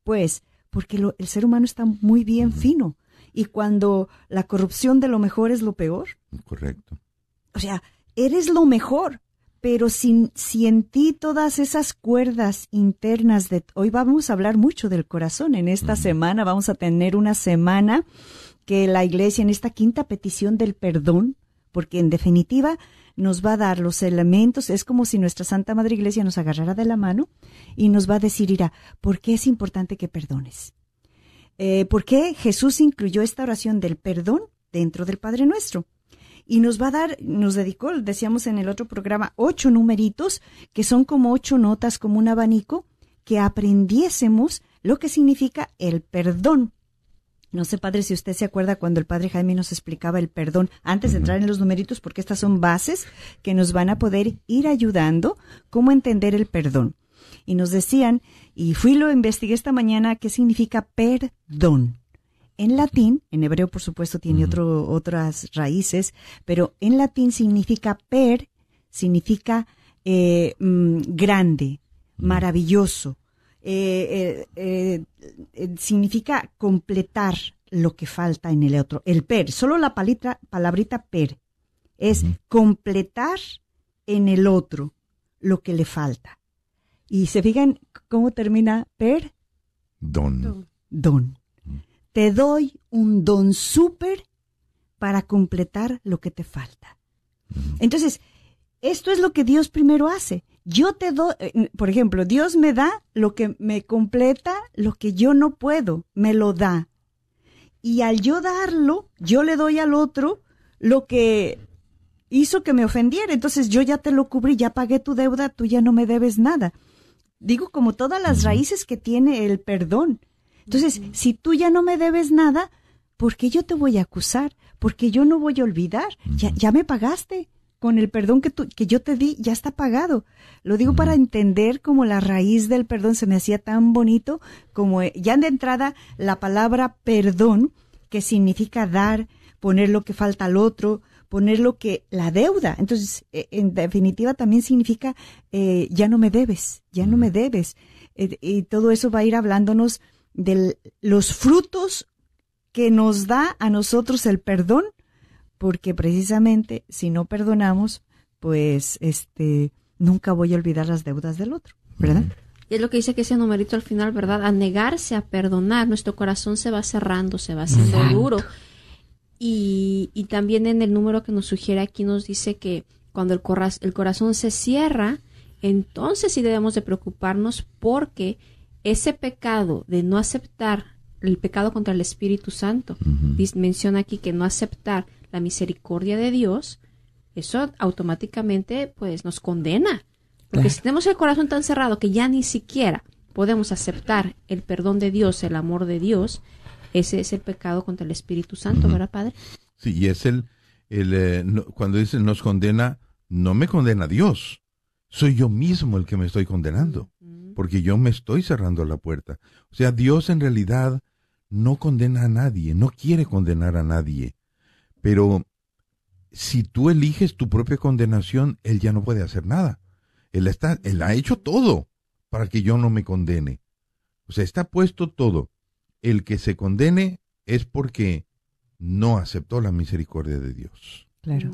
Pues porque el ser humano está muy bien fino. Y cuando la corrupción de lo mejor es lo peor, Correcto. o sea, eres lo mejor, pero si, si en ti todas esas cuerdas internas de... Hoy vamos a hablar mucho del corazón. En esta semana vamos a tener una semana que la iglesia en esta quinta petición del perdón, porque en definitiva nos va a dar los elementos, es como si nuestra Santa Madre Iglesia nos agarrara de la mano y nos va a decir, Ira, ¿por qué es importante que perdones? Eh, ¿Por qué Jesús incluyó esta oración del perdón dentro del Padre Nuestro? y nos va a dar, nos dedicó, decíamos en el otro programa, ocho numeritos, que son como ocho notas, como un abanico, que aprendiésemos lo que significa el perdón. No sé, padre, si usted se acuerda cuando el padre Jaime nos explicaba el perdón antes de entrar en los numeritos, porque estas son bases que nos van a poder ir ayudando cómo entender el perdón. Y nos decían, y fui lo investigué esta mañana, qué significa perdón. En latín, en hebreo por supuesto tiene otro, otras raíces, pero en latín significa per, significa eh, mm, grande, maravilloso, eh, eh, eh, eh, significa completar lo que falta en el otro. El per, solo la palitra- palabrita per, es completar en el otro lo que le falta. Y se fijan cómo termina per, Don. don. Te doy un don súper para completar lo que te falta. Entonces, esto es lo que Dios primero hace. Yo te doy, eh, por ejemplo, Dios me da lo que me completa lo que yo no puedo, me lo da. Y al yo darlo, yo le doy al otro lo que hizo que me ofendiera. Entonces yo ya te lo cubrí, ya pagué tu deuda, tú ya no me debes nada. Digo, como todas las raíces que tiene el perdón. Entonces, si tú ya no me debes nada, ¿por qué yo te voy a acusar? Porque yo no voy a olvidar. Ya, ya me pagaste. Con el perdón que, tú, que yo te di, ya está pagado. Lo digo para entender como la raíz del perdón se me hacía tan bonito como eh, ya de entrada la palabra perdón, que significa dar, poner lo que falta al otro, poner lo que la deuda. Entonces, eh, en definitiva también significa eh, ya no me debes, ya no me debes. Eh, y todo eso va a ir hablándonos de los frutos que nos da a nosotros el perdón, porque precisamente si no perdonamos, pues este nunca voy a olvidar las deudas del otro, ¿verdad? Y es lo que dice que ese numerito al final, ¿verdad? A negarse a perdonar, nuestro corazón se va cerrando, se va haciendo Exacto. duro. Y, y también en el número que nos sugiere aquí nos dice que cuando el, el corazón se cierra, entonces sí debemos de preocuparnos porque ese pecado de no aceptar el pecado contra el Espíritu Santo, menciona aquí que no aceptar la misericordia de Dios, eso automáticamente pues nos condena. Porque si tenemos el corazón tan cerrado que ya ni siquiera podemos aceptar el perdón de Dios, el amor de Dios, ese es el pecado contra el Espíritu Santo, ¿verdad, Padre? Sí, y es el, el eh, no- cuando dice nos condena, no me condena Dios, soy yo mismo el que me estoy condenando, porque yo me estoy cerrando la puerta. O sea, Dios en realidad no condena a nadie, no quiere condenar a nadie, pero si tú eliges tu propia condenación, Él ya no puede hacer nada. Él está, Él ha hecho todo para que yo no me condene. O sea, está puesto todo. El que se condene es porque no aceptó la misericordia de Dios. Claro.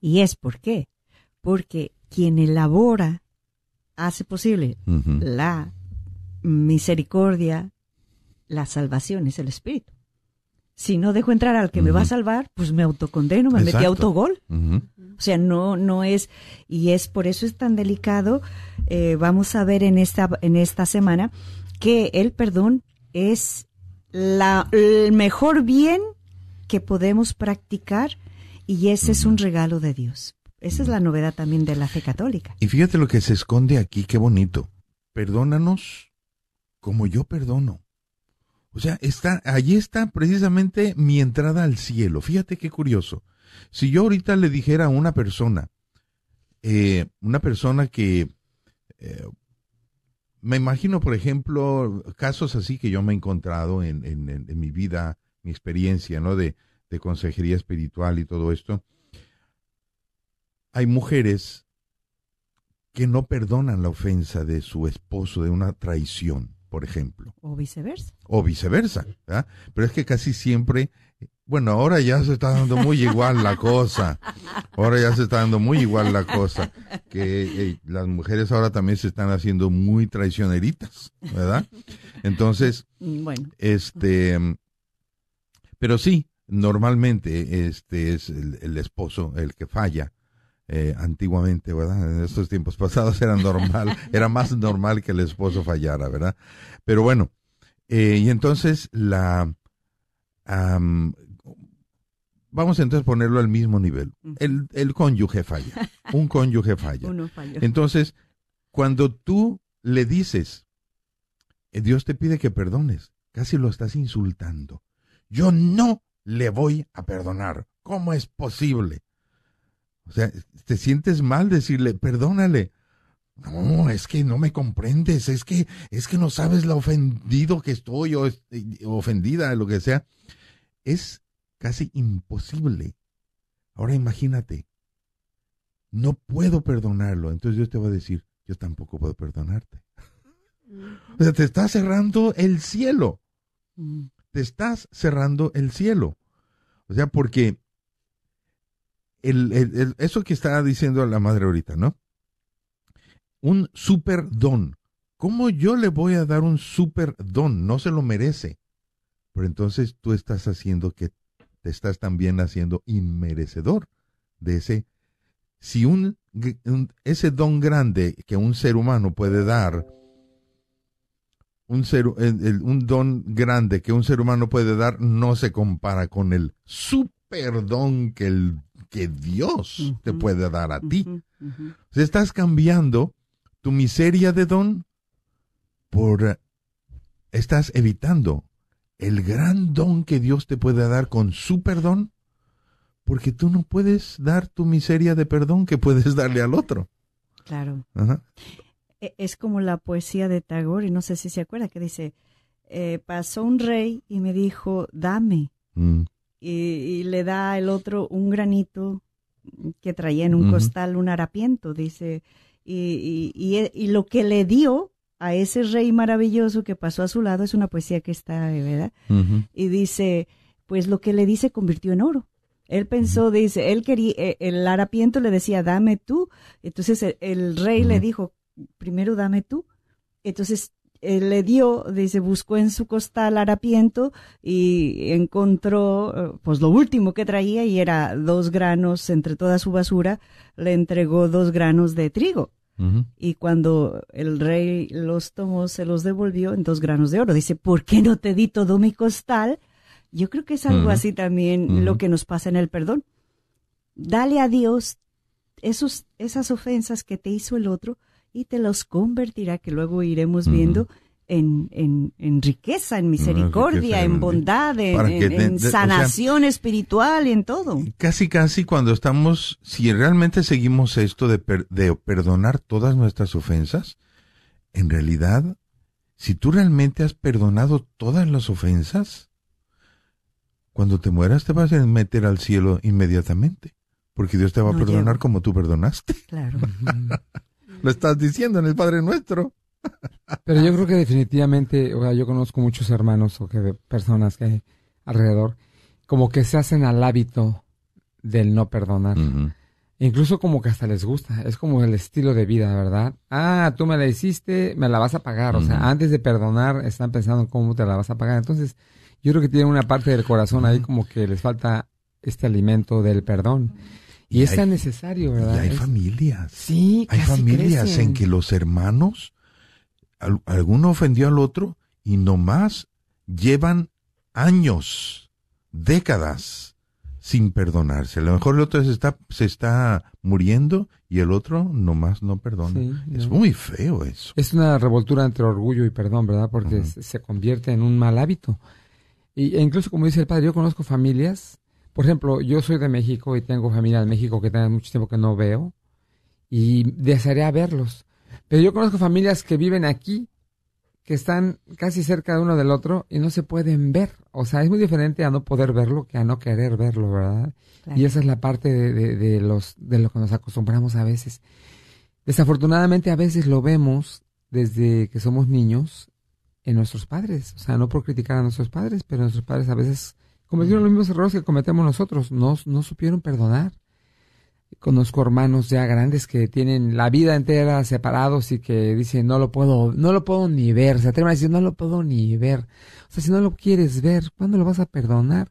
¿Y es por qué? Porque quien elabora hace posible la misericordia, la salvación es el Espíritu. Si no dejo entrar al que me va a salvar, pues me autocondeno, me metí Exacto. autogol. O sea, no, no es, y es por eso es tan delicado. eh, vamos a ver en esta, en esta semana que el perdón es la, el mejor bien que podemos practicar y ese es un regalo de Dios. Esa es la novedad también de la fe católica. Y fíjate lo que se esconde aquí, qué bonito. Perdónanos como yo perdono. O sea, está, allí está precisamente mi entrada al cielo. Fíjate qué curioso. Si yo ahorita le dijera a una persona, eh, una persona que, eh, me imagino, por ejemplo, casos así que yo me he encontrado en, en- en- en mi vida, mi experiencia, ¿no? De, de consejería espiritual y todo esto, hay mujeres que no perdonan la ofensa de su esposo de una traición, por ejemplo, O viceversa. o viceversa, ¿verdad? Pero es que casi siempre, bueno, ahora ya se está dando muy igual la cosa, ahora ya se está dando muy igual la cosa, que eh, las mujeres ahora también se están haciendo muy traicioneritas, ¿verdad? Entonces, Mm, Bueno. este, pero sí, normalmente este es el, el esposo el que falla. eh, antiguamente, ¿verdad? En estos tiempos pasados era normal, era más normal que el esposo fallara, ¿verdad? Pero bueno, eh, y entonces la, am, vamos entonces a ponerlo al mismo nivel. El, el cónyuge falla, un cónyuge falla. Uno falló. Entonces, cuando tú le dices, eh, Dios te pide que perdones, casi lo estás insultando. Yo no le voy a perdonar. ¿Cómo es posible? O sea, te sientes mal decirle, perdónale. No, es que no me comprendes, es que, es que no sabes lo ofendido que estoy o ofendida, lo que sea. Es casi imposible. Ahora imagínate, no puedo perdonarlo. Entonces Dios te va a decir, yo tampoco puedo perdonarte. O sea, te está cerrando el cielo. Te estás cerrando el cielo. O sea, porque el, el- el- eso que estaba diciendo la madre ahorita, ¿no? Un super don. ¿Cómo yo le voy a dar un super don? No se lo merece. Pero entonces tú estás haciendo que te estás también haciendo inmerecedor de ese. Si un, un- ese don grande que un ser humano puede dar, un, ser, el- el- un don grande que un ser humano puede dar no se compara con el super don que, el, que Dios te puede dar a ti. Sea, estás cambiando tu miseria de don por... Estás evitando el gran don que Dios te puede dar con su perdón, porque tú no puedes dar tu miseria de perdón que puedes darle al otro. Claro. Ajá. E- Es como la poesía de Tagore, no sé si se acuerda, que dice, eh, pasó un rey y me dijo, dame. Mm. Y, y le da el otro un granito que traía en un costal, un harapiento, dice, y, y, e- y lo que le dio a ese rey maravilloso que pasó a su lado es una poesía que está, ¿verdad? Y dice, pues lo que le dice convirtió en oro. Él pensó, dice, él quería, eh, el harapiento le decía, dame tú. Entonces el, el rey le dijo, primero dame tú. Entonces él le dio, dice, buscó en su costal harapiento y encontró, eh, pues lo último que traía y era dos granos entre toda su basura, le entregó dos granos de trigo. Y cuando el rey los tomó, se los devolvió en dos granos de oro. Dice, ¿por qué no te di todo mi costal? Yo creo que es algo así también lo que nos pasa en el perdón. Dale a Dios esos, esas ofensas que te hizo el otro y te los convertirá, que luego iremos viendo, en, en, en riqueza, en misericordia, riqueza, en bondad, en, de- o sea, sanación espiritual y en todo. Casi, casi cuando estamos, si realmente seguimos esto de, per- de perdonar todas nuestras ofensas, en realidad, si tú realmente has perdonado todas las ofensas, cuando te mueras te vas a meter al cielo inmediatamente, porque Dios te va a perdonar como tú perdonaste. Claro. Lo estás diciendo en el Padre Nuestro. Pero yo creo que definitivamente, o sea, yo conozco muchos hermanos o que personas que hay alrededor, como que se hacen al hábito del no perdonar. Incluso como que hasta les gusta, es como el estilo de vida, ¿verdad? Ah, tú me la hiciste, me la vas a pagar. O sea, antes de perdonar, están pensando en cómo te la vas a pagar. Entonces, yo creo que tienen una parte del corazón ahí como que les falta este alimento del perdón. Y, Y es hay- tan necesario, ¿verdad? Y hay familias. Sí, Hay familias crecen. en que los hermanos, alguno ofendió al otro y nomás llevan años, décadas sin perdonarse. A lo mejor el otro se está, se está muriendo y el otro nomás no perdona. Sí, es no. muy feo eso. Es una revoltura entre orgullo y perdón, ¿verdad? Porque se- se convierte en un mal hábito. Y, e incluso, como dice el padre, yo conozco familias. Por ejemplo, yo soy de México y tengo familia en México que tengo mucho tiempo que no veo y desearía verlos. Pero yo conozco familias que viven aquí que están casi cerca de uno del otro y no se pueden ver. O sea, es muy diferente a no poder verlo que a no querer verlo, ¿verdad? Claro. Y esa es la parte de, de- de los, de lo que nos acostumbramos a veces. Desafortunadamente a veces lo vemos desde que somos niños en nuestros padres. O sea, no por criticar a nuestros padres, pero nuestros padres a veces cometieron los mismos errores que cometemos nosotros. No, no supieron perdonar. Conozco hermanos ya grandes que tienen la vida entera separados y que dicen no lo puedo, no lo puedo ni ver. Se atreven a decir no lo puedo ni ver. O sea, si no lo quieres ver, ¿cuándo lo vas a perdonar?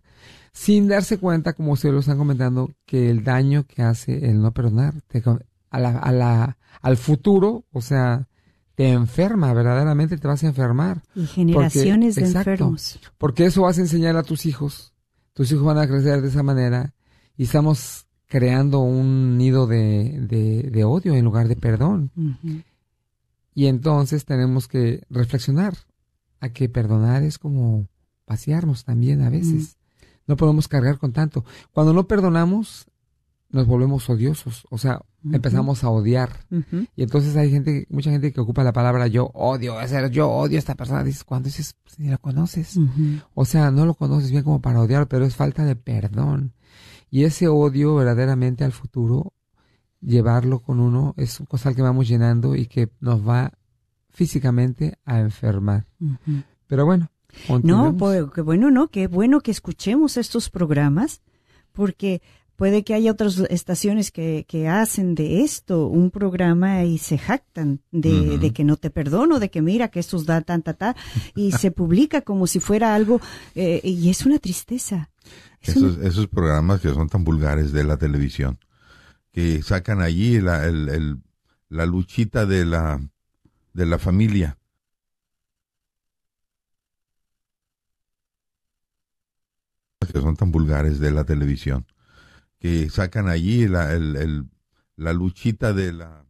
Sin darse cuenta, como ustedes lo están comentando, que el daño que hace el no perdonar te a la, a la, al futuro, o sea, te enferma, verdaderamente te vas a enfermar. Y generaciones de exacto, enfermos. Porque eso vas a enseñar a tus hijos. Tus hijos van a crecer de esa manera y estamos creando un nido de, de, de odio en lugar de perdón. Y entonces tenemos que reflexionar a que perdonar es como vaciarnos también a veces. No podemos cargar con tanto. Cuando no perdonamos, nos volvemos odiosos. O sea, empezamos a odiar. Y entonces hay gente, mucha gente que ocupa la palabra yo odio, o sea, yo odio a esta persona. Dices, cuando dices, pues, ni la conoces. O sea, no lo conoces bien como para odiar, pero es falta de perdón. Y ese odio verdaderamente al futuro, llevarlo con uno, es un costal que vamos llenando y que nos va físicamente a enfermar. Pero bueno. No, pues, qué bueno, ¿no? Qué bueno que escuchemos estos programas, porque puede que haya otras estaciones que, que hacen de esto un programa y se jactan de, de que no te perdono, de que mira que estos da tan, ta, ta, y se publica como si fuera algo, eh, y es una tristeza. Es Esos, una- esos programas que son tan vulgares de la televisión, que sacan allí la, el- el- la luchita de la, de la familia. que son tan vulgares de la televisión, que sacan allí la, el- el- la luchita de la...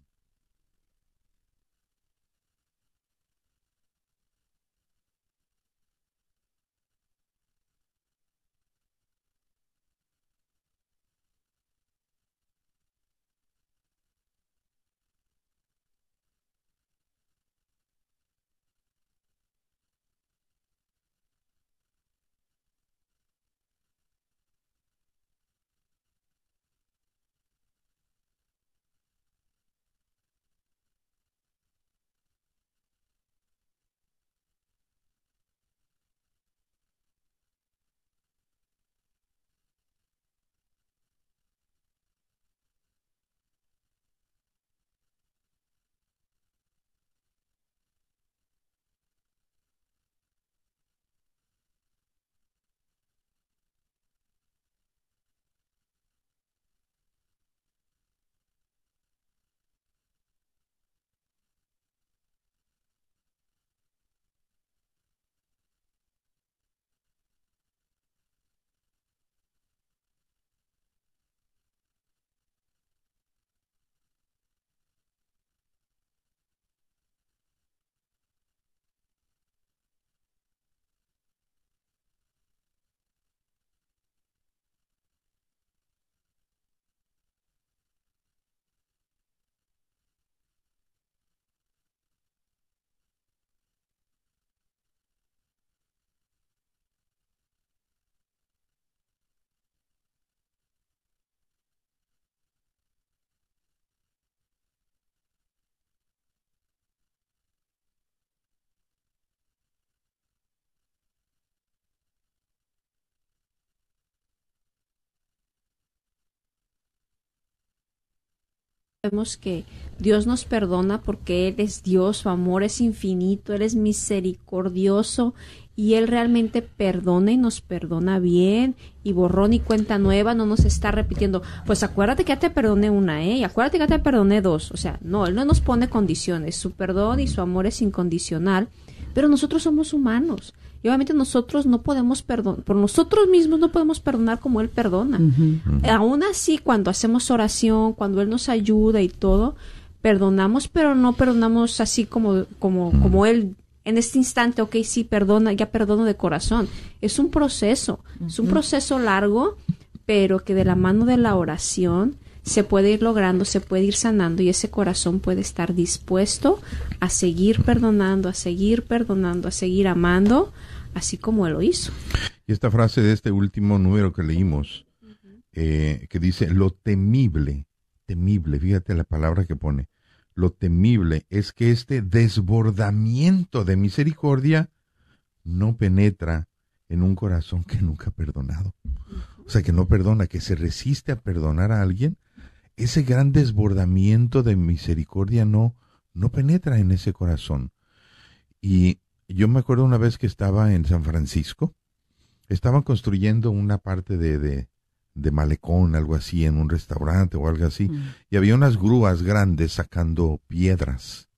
Sabemos que Dios nos perdona porque Él es Dios, su amor es infinito, Él es misericordioso y Él realmente perdona y nos perdona bien. Y borrón y cuenta nueva, no nos está repitiendo, pues acuérdate que ya te perdoné una, ¿eh? Y acuérdate que ya te perdoné dos, o sea, no, Él no nos pone condiciones, su perdón y su amor es incondicional, pero nosotros somos humanos. Y obviamente nosotros no podemos perdonar, por nosotros mismos no podemos perdonar como Él perdona. Aún así, cuando hacemos oración, cuando Él nos ayuda y todo, perdonamos, pero no perdonamos así como, como, como Él en este instante, ok, sí, perdona, ya perdono de corazón. Es un proceso, es un proceso largo, pero que de la mano de la oración se puede ir logrando, se puede ir sanando y ese corazón puede estar dispuesto a seguir perdonando, a seguir perdonando, a seguir amando, así como Él lo hizo. Y esta frase de este último número que leímos, eh, que dice, lo temible, temible, fíjate la palabra que pone, lo temible es que este desbordamiento de misericordia no penetra en un corazón que nunca ha perdonado. O sea, que no perdona, que se resiste a perdonar a alguien. Ese gran desbordamiento de misericordia no, no penetra en ese corazón. Y yo me acuerdo una vez que estaba en San Francisco, estaban construyendo una parte de, de, de malecón, algo así, en un restaurante o algo así, y había unas grúas grandes sacando piedras.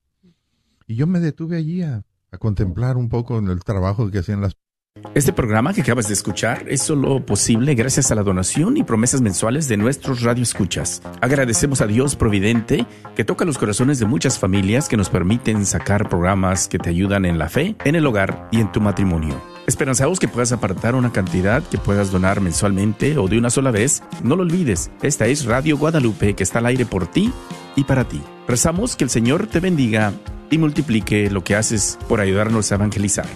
Y yo me detuve allí a, a contemplar un poco el trabajo que hacían las Este programa que acabas de escuchar es solo posible gracias a la donación y promesas mensuales de nuestros radioescuchas. Agradecemos a Dios Providente que toca los corazones de muchas familias que nos permiten sacar programas que te ayudan en la fe, en el hogar y en tu matrimonio. Esperanzamos que puedas apartar una cantidad que puedas donar mensualmente o de una sola vez. No lo olvides, esta es Radio Guadalupe que está al aire por ti y para ti. Rezamos que el Señor te bendiga y multiplique lo que haces por ayudarnos a evangelizar.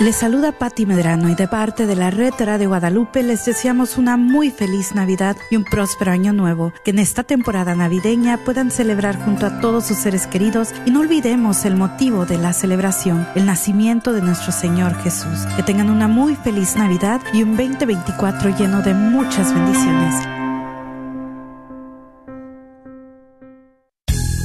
Les saluda Patti Medrano y de parte de la Red Radio Guadalupe les deseamos una muy feliz Navidad y un próspero año nuevo. Que en esta temporada navideña puedan celebrar junto a todos sus seres queridos y no olvidemos el motivo de la celebración, el nacimiento de nuestro Señor Jesús. Que tengan una muy feliz Navidad y un 2024 lleno de muchas bendiciones.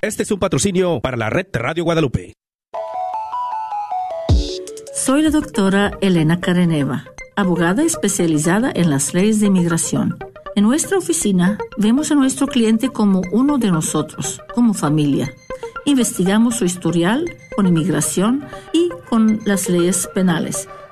Este es un patrocinio para la red Radio Guadalupe. Soy la doctora Elena Careneva, abogada especializada en las leyes de inmigración. En nuestra oficina vemos a nuestro cliente como uno de nosotros, como familia. Investigamos su historial con inmigración y con las leyes penales.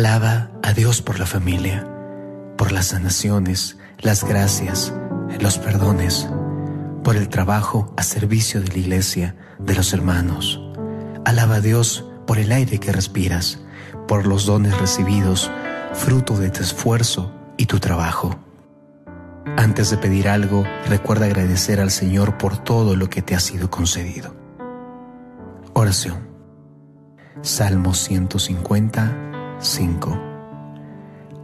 Alaba a Dios por la familia, por las sanaciones, las gracias, los perdones, por el trabajo a servicio de la iglesia, de los hermanos. Alaba a Dios por el aire que respiras, por los dones recibidos, fruto de tu esfuerzo y tu trabajo. Antes de pedir algo, recuerda agradecer al Señor por todo lo que te ha sido concedido. Oración. Salmo 150, 5.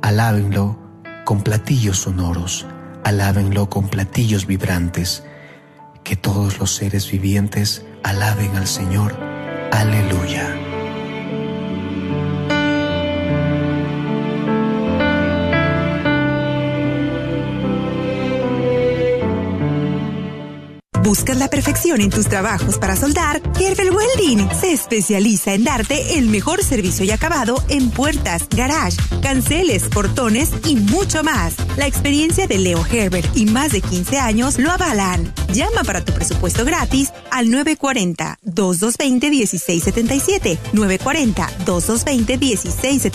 Alábenlo con platillos sonoros, alábenlo con platillos vibrantes. Que todos los seres vivientes alaben al Señor. Aleluya. ¿Buscas la perfección en tus trabajos para soldar? Gerber Welding se especializa en darte el mejor servicio y acabado en puertas, garage, canceles, portones y mucho más. La experiencia de Leo Herbert y más de 15 años lo avalan. Llama para tu presupuesto gratis al 940-2220-1677. 940-2220-1677